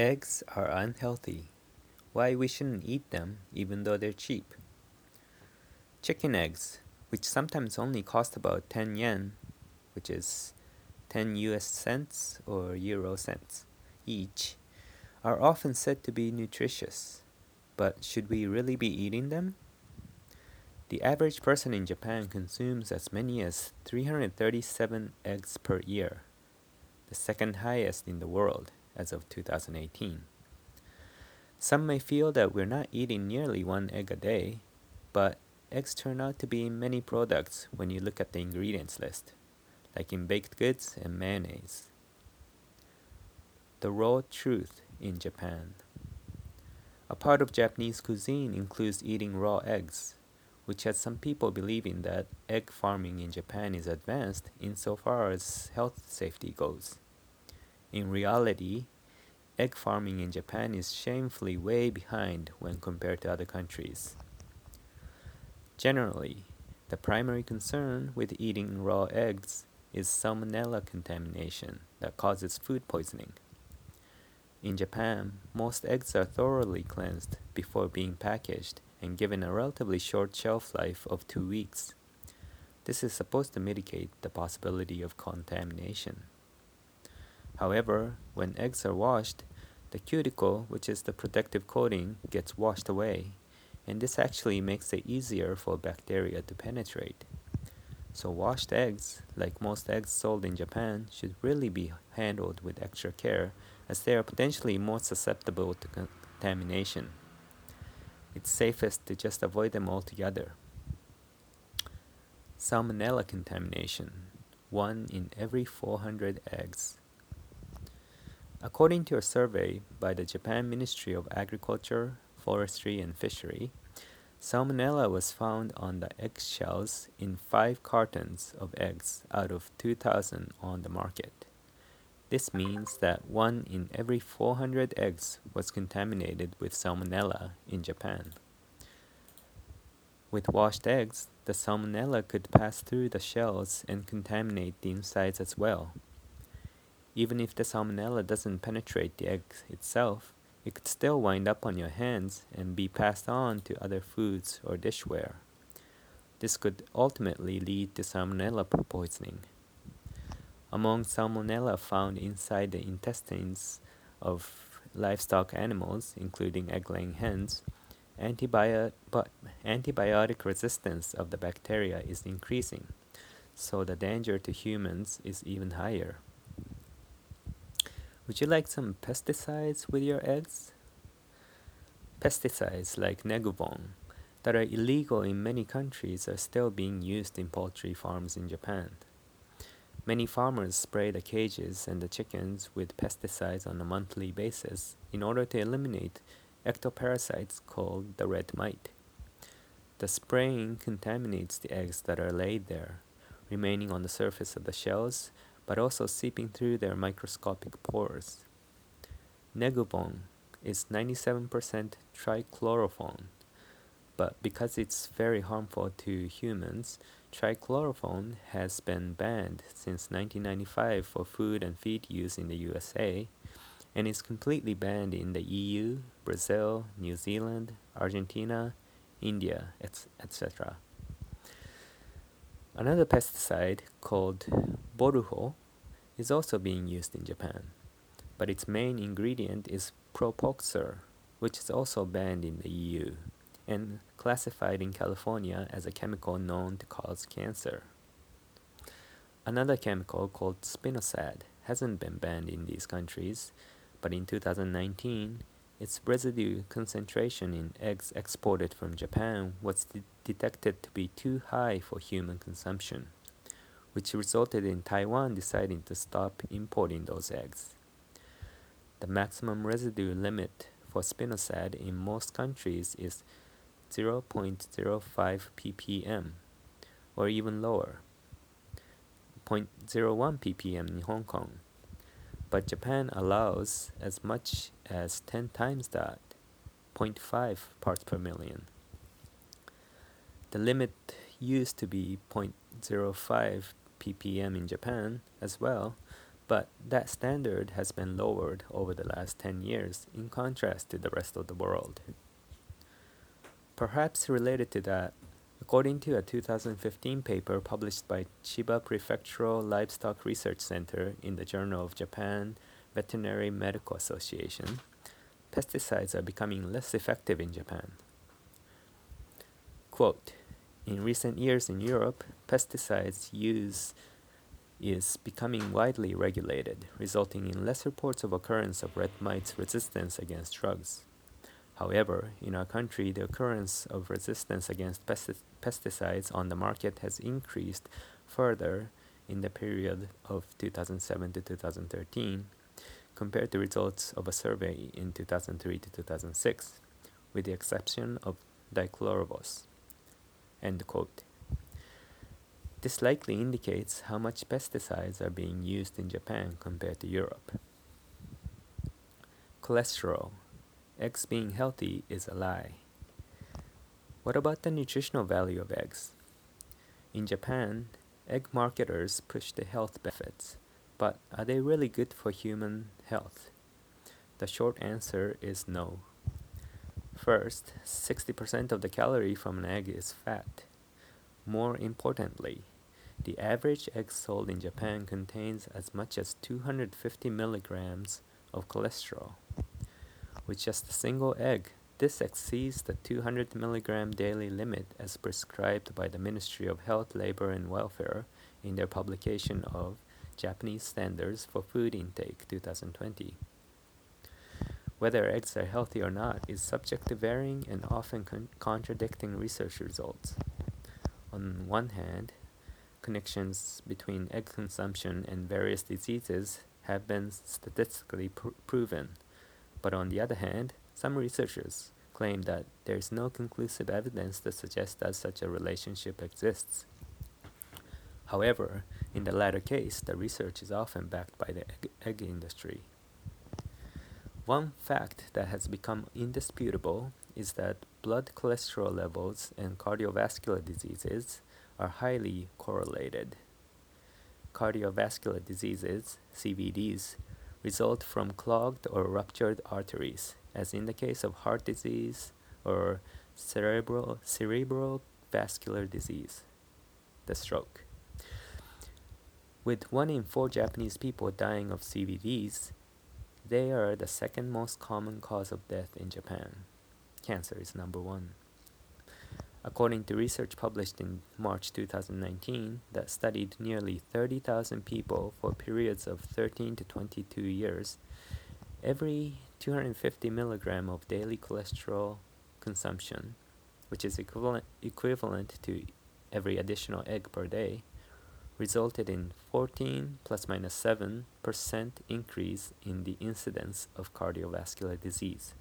Eggs are unhealthy. Why we shouldn't eat them even though they're cheap. Chicken eggs, which sometimes only cost about 10 yen, which is 10 US cents or euro cents each, are often said to be nutritious. But should we really be eating them? The average person in Japan consumes as many as 337 eggs per year, the second highest in the world as of 2018. Some may feel that we're not eating nearly one egg a day, but eggs turn out to be in many products when you look at the ingredients list, like in baked goods and mayonnaise. The raw truth in Japan. A part of Japanese cuisine includes eating raw eggs, which has some people believing that egg farming in Japan is advanced insofar as health safety goes. In reality, egg farming in Japan is shamefully way behind when compared to other countries. Generally, the primary concern with eating raw eggs is salmonella contamination that causes food poisoning. In Japan, most eggs are thoroughly cleansed before being packaged and given a relatively short shelf life of two weeks. This is supposed to mitigate the possibility of contamination. However, when eggs are washed, the cuticle, which is the protective coating, gets washed away, and this actually makes it easier for bacteria to penetrate. So, washed eggs, like most eggs sold in Japan, should really be handled with extra care as they are potentially more susceptible to contamination. It's safest to just avoid them altogether. Salmonella contamination 1 in every 400 eggs. According to a survey by the Japan Ministry of Agriculture, Forestry and Fishery, salmonella was found on the eggshells in 5 cartons of eggs out of 2,000 on the market. This means that 1 in every 400 eggs was contaminated with salmonella in Japan. With washed eggs, the salmonella could pass through the shells and contaminate the insides as well. Even if the salmonella doesn't penetrate the egg itself, it could still wind up on your hands and be passed on to other foods or dishware. This could ultimately lead to salmonella poisoning. Among salmonella found inside the intestines of livestock animals, including egg laying hens, antibiotic, antibiotic resistance of the bacteria is increasing, so the danger to humans is even higher. Would you like some pesticides with your eggs? Pesticides like Neguvon that are illegal in many countries are still being used in poultry farms in Japan. Many farmers spray the cages and the chickens with pesticides on a monthly basis in order to eliminate ectoparasites called the red mite. The spraying contaminates the eggs that are laid there, remaining on the surface of the shells but also seeping through their microscopic pores. Neguvon is 97% trichlorophon, but because it's very harmful to humans, trichlorophon has been banned since 1995 for food and feed use in the USA and is completely banned in the EU, Brazil, New Zealand, Argentina, India, etc. Another pesticide called boruho is also being used in Japan, but its main ingredient is propoxur, which is also banned in the EU and classified in California as a chemical known to cause cancer. Another chemical called spinosad hasn't been banned in these countries, but in 2019 its residue concentration in eggs exported from Japan was de detected to be too high for human consumption, which resulted in Taiwan deciding to stop importing those eggs. The maximum residue limit for spinosad in most countries is 0.05 ppm, or even lower, 0.01 ppm in Hong Kong but Japan allows as much as 10 times that, 0.5 parts per million. The limit used to be 0.05 ppm in Japan as well, but that standard has been lowered over the last 10 years in contrast to the rest of the world. Perhaps related to that, according to a 2015 paper published by Chiba Prefectural Livestock Research Center in the Journal of Japan Veterinary Medical Association, pesticides are becoming less effective in Japan. Quote, in recent years in Europe, pesticides use is becoming widely regulated, resulting in less reports of occurrence of red mites resistance against drugs. However, in our country, the occurrence of resistance against pesticides on the market has increased further in the period of 2007 to 2013 compared to results of a survey in 2003 to 2006, with the exception of dichlorvos. End quote. This likely indicates how much pesticides are being used in Japan compared to Europe. Cholesterol. Eggs being healthy is a lie. What about the nutritional value of eggs? In Japan, egg marketers push the health benefits, but are they really good for human health? The short answer is no. First, 60% of the calorie from an egg is fat. More importantly, the average egg sold in Japan contains as much as 250 milligrams of cholesterol. With just a single egg, this exceeds the 200 milligram daily limit as prescribed by the Ministry of Health, Labor and Welfare in their publication of Japanese Standards for Food Intake 2020. Whether eggs are healthy or not is subject to varying and often con- contradicting research results. On one hand, connections between egg consumption and various diseases have been statistically pr- proven. But on the other hand, some researchers claim that there is no conclusive evidence to suggest that such a relationship exists. However, in the latter case, the research is often backed by the egg, egg industry. One fact that has become indisputable is that blood cholesterol levels and cardiovascular diseases are highly correlated. Cardiovascular diseases, CVDs, result from clogged or ruptured arteries, as in the case of heart disease or cerebral, cerebral vascular disease, the stroke. With one in four Japanese people dying of CVDs, they are the second most common cause of death in Japan. Cancer is number one. According to research published in March 2019 that studied nearly 30,000 people for periods of 13 to 22 years, every 250 milligram of daily cholesterol consumption, which is equivalent, equivalent to every additional egg per day, resulted in 14 plus minus 7 percent increase in the incidence of cardiovascular disease.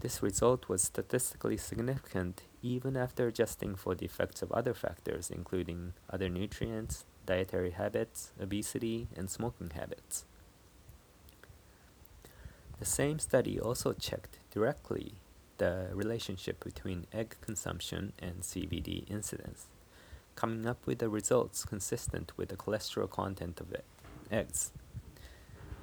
This result was statistically significant even after adjusting for the effects of other factors, including other nutrients, dietary habits, obesity, and smoking habits. The same study also checked directly the relationship between egg consumption and CVD incidence, coming up with the results consistent with the cholesterol content of eggs.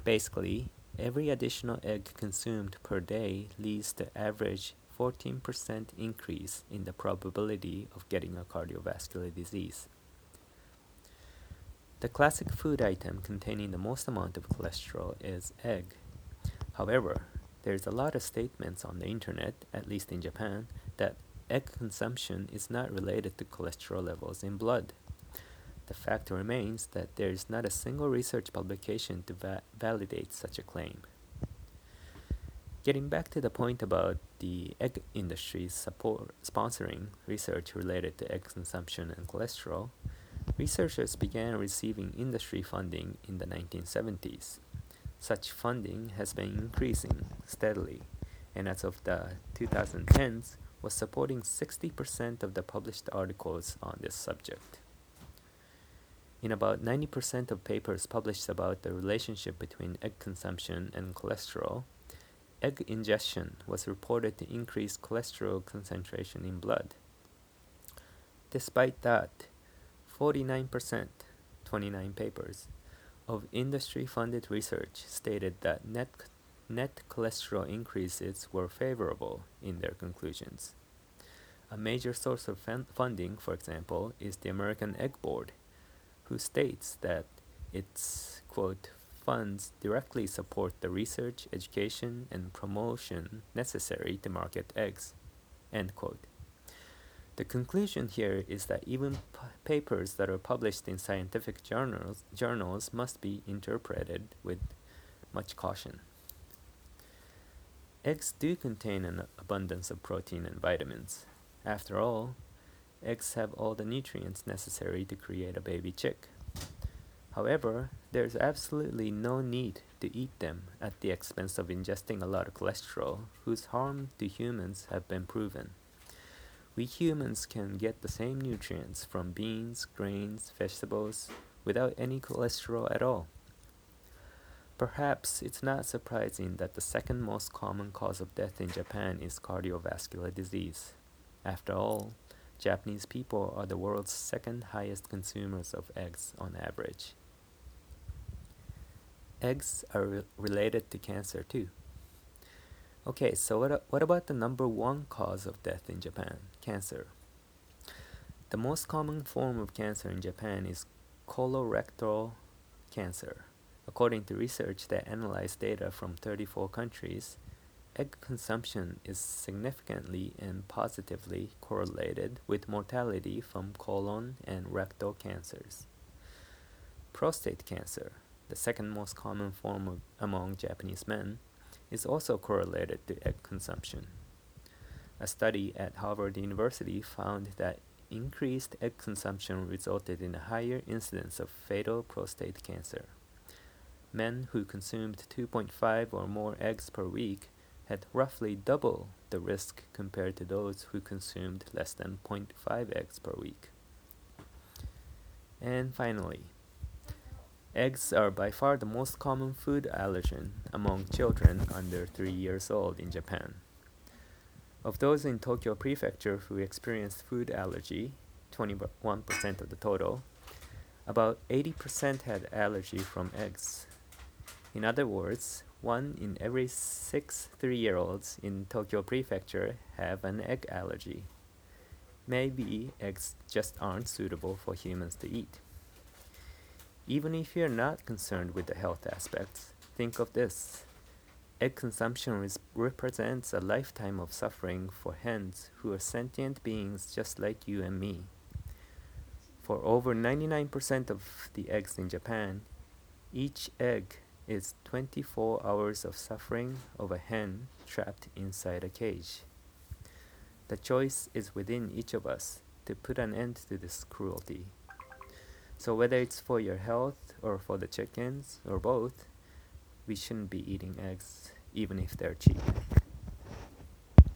Basically, every additional egg consumed per day leads to average 14% increase in the probability of getting a cardiovascular disease. The classic food item containing the most amount of cholesterol is egg. However, there's a lot of statements on the internet, at least in Japan, that egg consumption is not related to cholesterol levels in blood. The fact remains that there is not a single research publication to va- validate such a claim. Getting back to the point about the egg industry's support sponsoring research related to egg consumption and cholesterol, researchers began receiving industry funding in the 1970s. Such funding has been increasing steadily, and as of the 2010s, was supporting 60% of the published articles on this subject. In about 90% of papers published about the relationship between egg consumption and cholesterol, egg ingestion was reported to increase cholesterol concentration in blood. Despite that, 49%, 29 papers, of industry funded research stated that net, net cholesterol increases were favorable in their conclusions. A major source of funding, for example, is the American Egg Board, who states that its, quote, funds directly support the research, education, and promotion necessary to market eggs, end quote. The conclusion here is that even papers that are published in scientific journals, journals must be interpreted with much caution. Eggs do contain an abundance of protein and vitamins. After all, eggs have all the nutrients necessary to create a baby chick. However, there's absolutely no need to eat them at the expense of ingesting a lot of cholesterol, whose harm to humans have been proven. We humans can get the same nutrients from beans, grains, vegetables without any cholesterol at all. Perhaps it's not surprising that the second most common cause of death in Japan is cardiovascular disease. After all, Japanese people are the world's second highest consumers of eggs on average. Eggs are re related to cancer too. Okay, so what, what about the number one cause of death in Japan? Cancer. The most common form of cancer in Japan is colorectal cancer. According to research that analyzed data from 34 countries, egg consumption is significantly and positively correlated with mortality from colon and rectal cancers. Prostate cancer, the second most common form of, among Japanese men, is also correlated to egg consumption. A study at Harvard University found that increased egg consumption resulted in a higher incidence of fatal prostate cancer. Men who consumed 2.5 or more eggs per week had roughly double the risk compared to those who consumed less than 0.5 eggs per week. And finally, Eggs are by far the most common food allergen among children under 3 years old in Japan. Of those in Tokyo Prefecture who experienced food allergy, 21% of the total, about 80% had allergy from eggs. In other words, one in every six three year olds in Tokyo Prefecture have an egg allergy. Maybe eggs just aren't suitable for humans to eat. Even if you're not concerned with the health aspects, think of this. Egg consumption represents a lifetime of suffering for hens who are sentient beings just like you and me. For over 99% of the eggs in Japan, each egg is 24 hours of suffering of a hen trapped inside a cage. The choice is within each of us to put an end to this cruelty. So whether it's for your health or for the chickens or both, we shouldn't be eating eggs even if they're cheap.